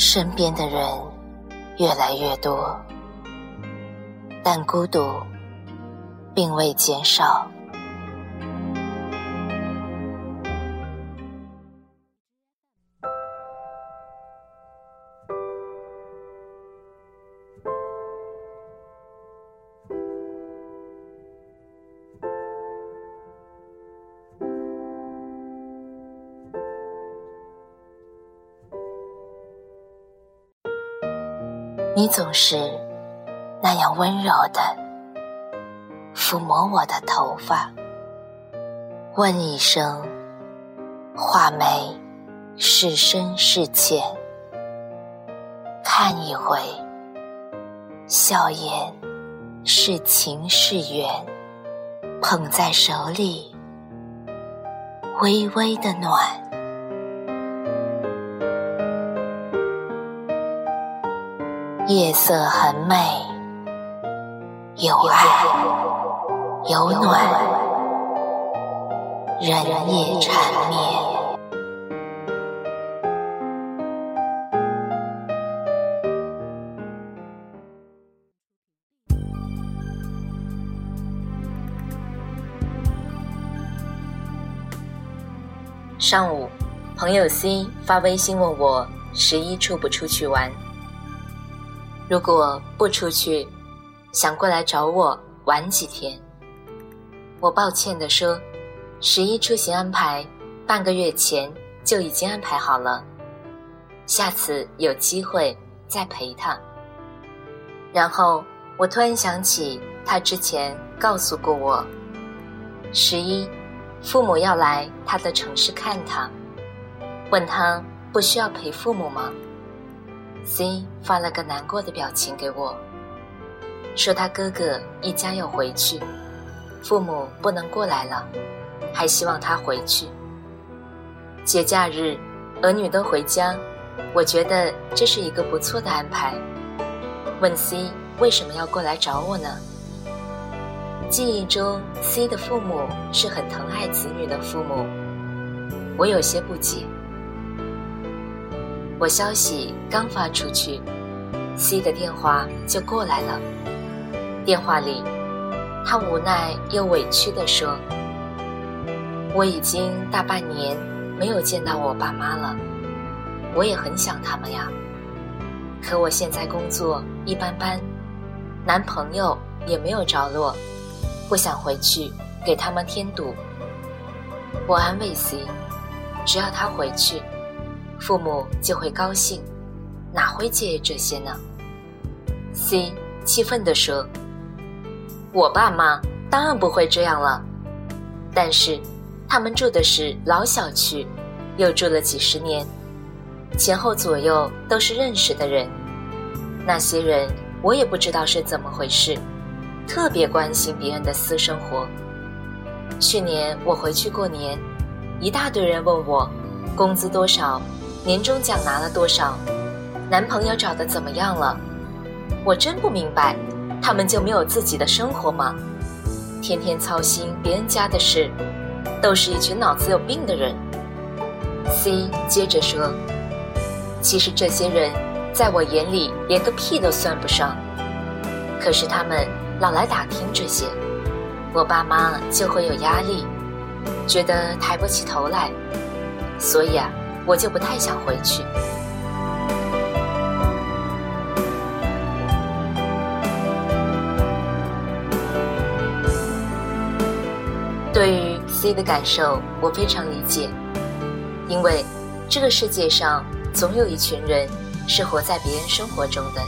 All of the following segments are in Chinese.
身边的人越来越多，但孤独并未减少。你总是那样温柔的抚摸我的头发，问一声，画眉是深是浅，看一回，笑颜是情是缘，捧在手里，微微的暖。夜色很美，有爱有暖，人也缠绵。上午，朋友 C 发微信问我十一出不出去玩。如果不出去，想过来找我玩几天。我抱歉地说，十一出行安排半个月前就已经安排好了，下次有机会再陪他。然后我突然想起他之前告诉过我，十一父母要来他的城市看他，问他不需要陪父母吗？C 发了个难过的表情给我，说他哥哥一家要回去，父母不能过来了，还希望他回去。节假日，儿女都回家，我觉得这是一个不错的安排。问 C 为什么要过来找我呢？记忆中 C 的父母是很疼爱子女的父母，我有些不解。我消息刚发出去，C 的电话就过来了。电话里，他无奈又委屈地说：“我已经大半年没有见到我爸妈了，我也很想他们呀。可我现在工作一般般，男朋友也没有着落，不想回去给他们添堵。”我安慰 C：“ 只要他回去。”父母就会高兴，哪会介意这些呢？C 气愤地说：“我爸妈当然不会这样了，但是他们住的是老小区，又住了几十年，前后左右都是认识的人。那些人我也不知道是怎么回事，特别关心别人的私生活。去年我回去过年，一大堆人问我工资多少。”年终奖拿了多少？男朋友找的怎么样了？我真不明白，他们就没有自己的生活吗？天天操心别人家的事，都是一群脑子有病的人。C 接着说：“其实这些人在我眼里连个屁都算不上，可是他们老来打听这些，我爸妈就会有压力，觉得抬不起头来，所以啊。”我就不太想回去。对于 C 的感受，我非常理解，因为这个世界上总有一群人是活在别人生活中的。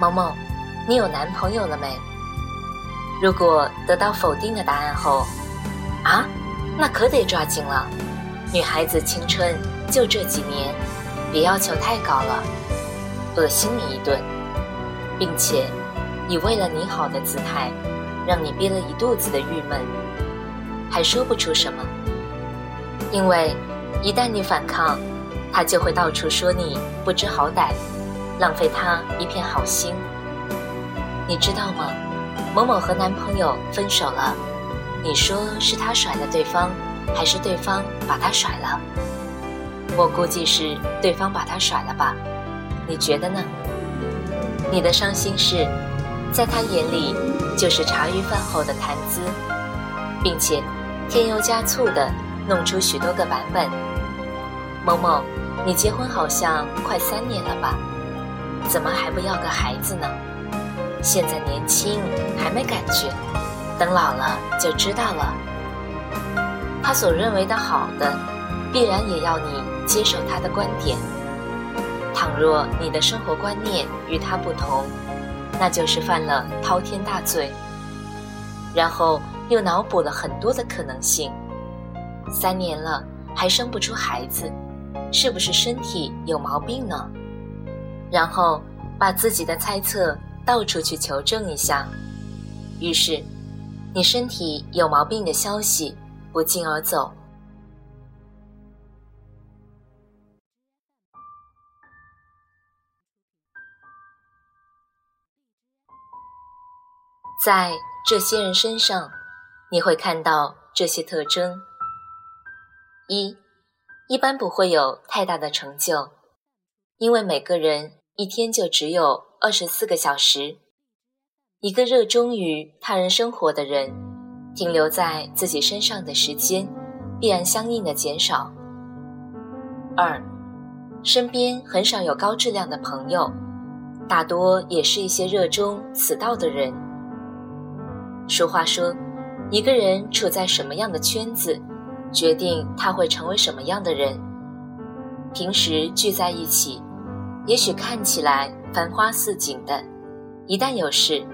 萌萌，你有男朋友了没？如果得到否定的答案后，啊，那可得抓紧了。女孩子青春就这几年，别要求太高了，恶心你一顿，并且以为了你好的姿态，让你憋了一肚子的郁闷，还说不出什么。因为一旦你反抗，他就会到处说你不知好歹，浪费他一片好心。你知道吗？某某和男朋友分手了，你说是他甩了对方。还是对方把他甩了，我估计是对方把他甩了吧？你觉得呢？你的伤心事，在他眼里就是茶余饭后的谈资，并且添油加醋的弄出许多个版本。某某，你结婚好像快三年了吧？怎么还不要个孩子呢？现在年轻还没感觉，等老了就知道了。他所认为的好的，必然也要你接受他的观点。倘若你的生活观念与他不同，那就是犯了滔天大罪。然后又脑补了很多的可能性。三年了还生不出孩子，是不是身体有毛病呢？然后把自己的猜测到处去求证一下。于是，你身体有毛病的消息不胫而走。在这些人身上，你会看到这些特征：一，一般不会有太大的成就，因为每个人一天就只有二十四个小时。一个热衷于他人生活的人，停留在自己身上的时间，必然相应的减少。二，身边很少有高质量的朋友，大多也是一些热衷此道的人。俗话说，一个人处在什么样的圈子，决定他会成为什么样的人。平时聚在一起，也许看起来繁花似锦的，一旦有事，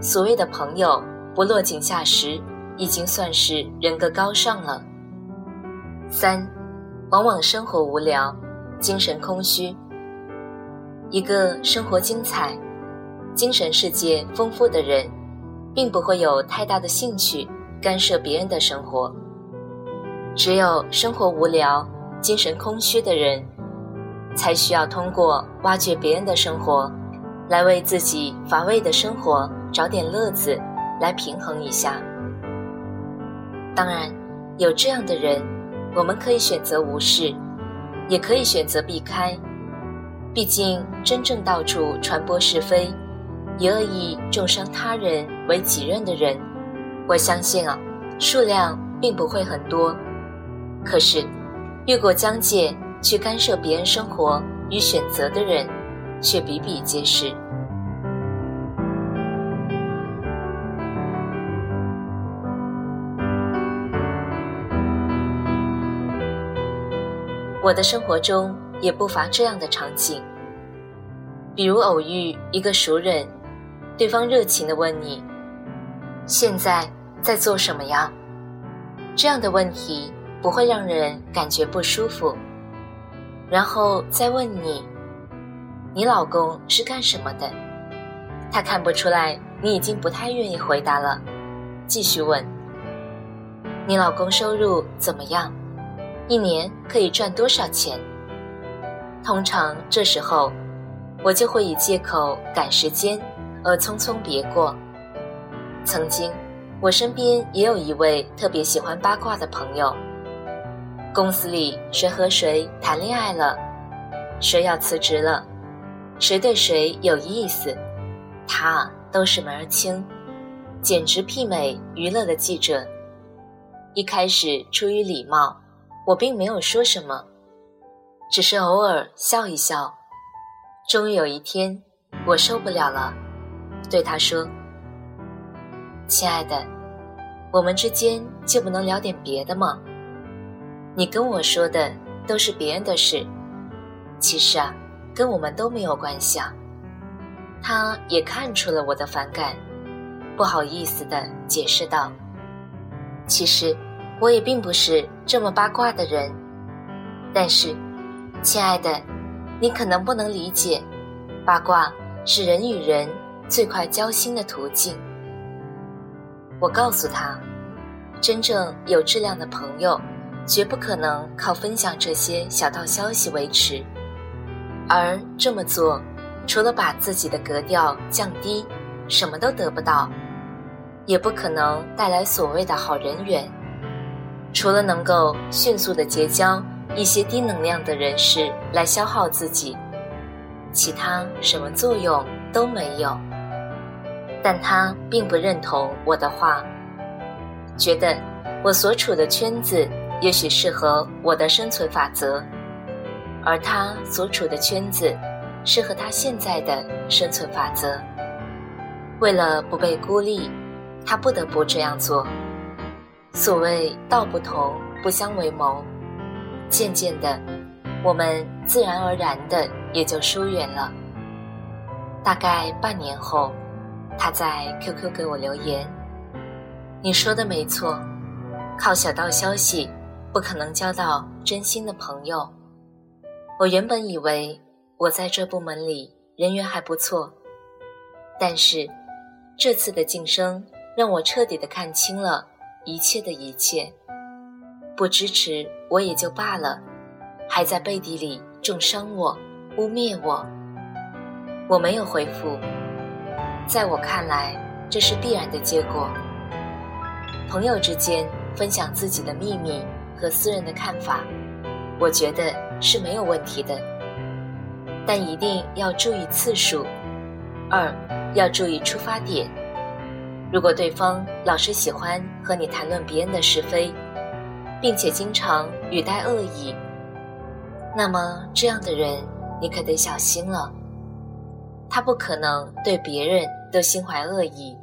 所谓的朋友不落井下石，已经算是人格高尚了。三，往往生活无聊，精神空虚。一个生活精彩、精神世界丰富的人。并不会有太大的兴趣干涉别人的生活。只有生活无聊、精神空虚的人，才需要通过挖掘别人的生活，来为自己乏味的生活找点乐子，来平衡一下。当然，有这样的人，我们可以选择无视，也可以选择避开。毕竟，真正到处传播是非。以恶意重伤他人为己任的人，我相信啊，数量并不会很多。可是，越过疆界去干涉别人生活与选择的人，却比比皆是。我的生活中也不乏这样的场景，比如偶遇一个熟人。对方热情地问你：“现在在做什么呀？”这样的问题不会让人感觉不舒服。然后再问你：“你老公是干什么的？”他看不出来你已经不太愿意回答了，继续问：“你老公收入怎么样？一年可以赚多少钱？”通常这时候，我就会以借口赶时间。而匆匆别过。曾经，我身边也有一位特别喜欢八卦的朋友。公司里谁和谁谈恋爱了，谁要辞职了，谁对谁有意思，他都是门儿清，简直媲美娱乐的记者。一开始出于礼貌，我并没有说什么，只是偶尔笑一笑。终于有一天，我受不了了。对他说：“亲爱的，我们之间就不能聊点别的吗？你跟我说的都是别人的事，其实啊，跟我们都没有关系啊。”他也看出了我的反感，不好意思的解释道：“其实我也并不是这么八卦的人，但是，亲爱的，你可能不能理解，八卦是人与人。”最快交心的途径。我告诉他，真正有质量的朋友，绝不可能靠分享这些小道消息维持，而这么做，除了把自己的格调降低，什么都得不到，也不可能带来所谓的好人缘。除了能够迅速的结交一些低能量的人士来消耗自己，其他什么作用都没有。但他并不认同我的话，觉得我所处的圈子也许适合我的生存法则，而他所处的圈子适合他现在的生存法则。为了不被孤立，他不得不这样做。所谓道不同，不相为谋。渐渐的，我们自然而然的也就疏远了。大概半年后，他在 QQ 给我留言：“你说的没错，靠小道消息不可能交到真心的朋友。我原本以为我在这部门里人缘还不错，但是。”这次的晋升让我彻底的看清了一切的一切，不支持我也就罢了，还在背地里重伤我、污蔑我。我没有回复，在我看来这是必然的结果。朋友之间分享自己的秘密和私人的看法，我觉得是没有问题的，但一定要注意次数。二。要注意出发点。如果对方老是喜欢和你谈论别人的是非，并且经常语带恶意，那么这样的人你可得小心了。他不可能对别人都心怀恶意，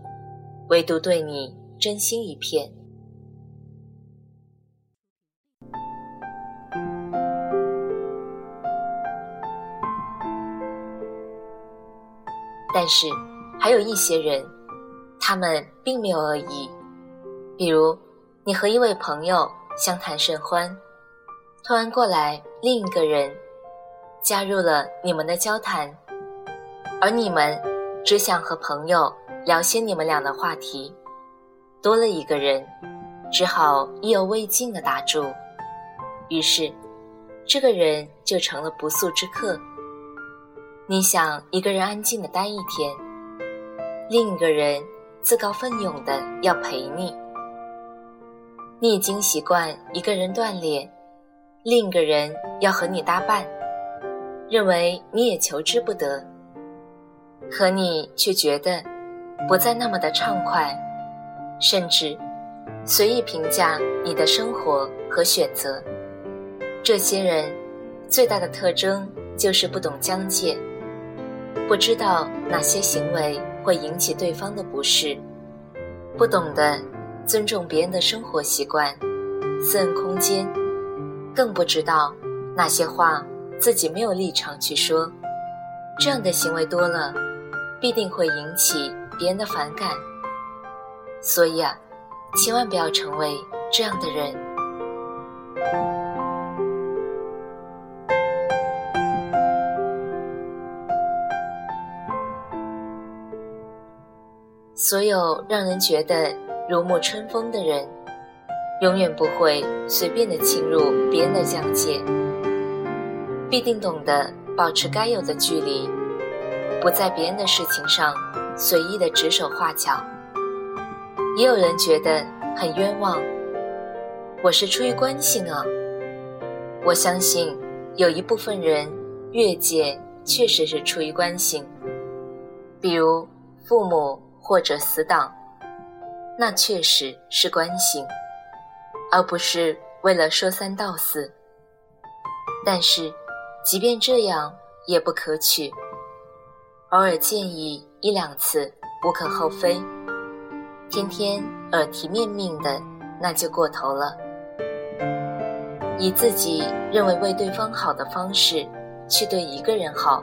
唯独对你真心一片。但是。还有一些人，他们并没有恶意。比如，你和一位朋友相谈甚欢，突然过来另一个人加入了你们的交谈，而你们只想和朋友聊些你们俩的话题，多了一个人，只好意犹未尽的打住。于是，这个人就成了不速之客。你想一个人安静的待一天。另一个人自告奋勇的要陪你，你已经习惯一个人锻炼，另一个人要和你搭伴，认为你也求之不得，可你却觉得不再那么的畅快，甚至随意评价你的生活和选择。这些人最大的特征就是不懂疆界，不知道哪些行为。会引起对方的不适，不懂得尊重别人的生活习惯、私人空间，更不知道哪些话自己没有立场去说。这样的行为多了，必定会引起别人的反感。所以啊，千万不要成为这样的人。所有让人觉得如沐春风的人，永远不会随便的侵入别人的疆界，必定懂得保持该有的距离，不在别人的事情上随意的指手画脚。也有人觉得很冤枉，我是出于关心啊。我相信有一部分人越界确实是出于关心，比如父母。或者死党，那确实是关心，而不是为了说三道四。但是，即便这样也不可取。偶尔建议一两次无可厚非，天天耳提面命的那就过头了。以自己认为为对方好的方式去对一个人好，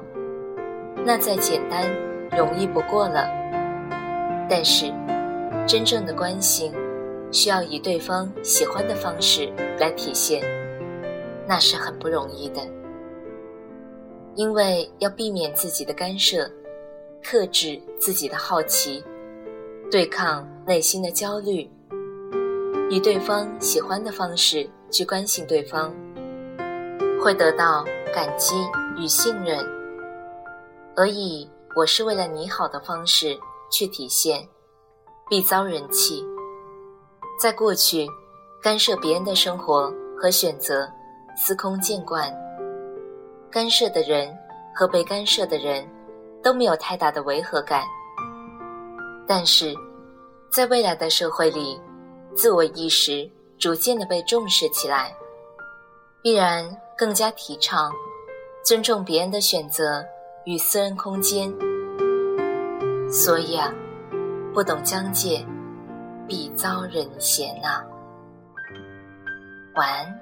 那再简单容易不过了。但是，真正的关心需要以对方喜欢的方式来体现，那是很不容易的。因为要避免自己的干涉，克制自己的好奇，对抗内心的焦虑，以对方喜欢的方式去关心对方，会得到感激与信任，而以我是为了你好的方式。去体现，必遭人弃。在过去，干涉别人的生活和选择，司空见惯，干涉的人和被干涉的人都没有太大的违和感。但是，在未来的社会里，自我意识逐渐的被重视起来，必然更加提倡尊重别人的选择与私人空间。所以啊，不懂疆界，必遭人嫌呐。晚安，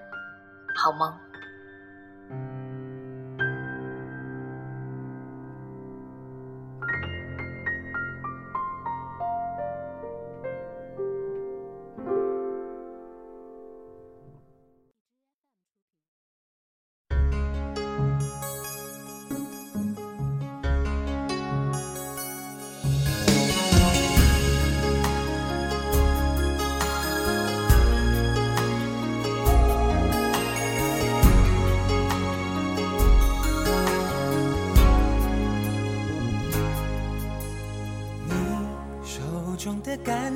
好梦。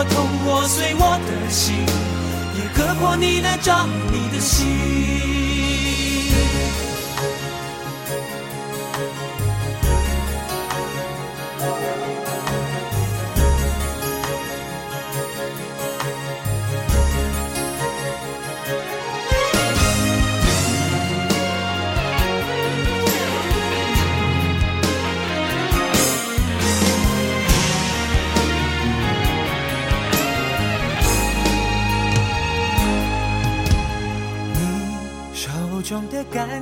我痛，我碎我的心，也割破你的掌，你的心。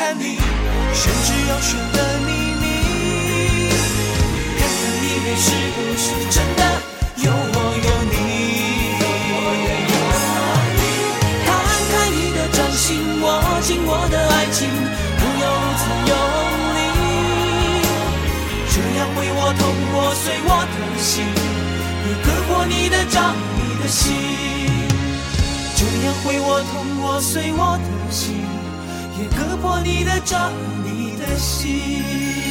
看你玄之又玄的秘密，看看里面是不是真的有我有你。摊开你的掌心，握紧我的爱情，不要如此用力，这样会我痛，我碎我的心。割破你的掌，你的心，这样会我痛，我碎我的心，也割破你的掌你的心。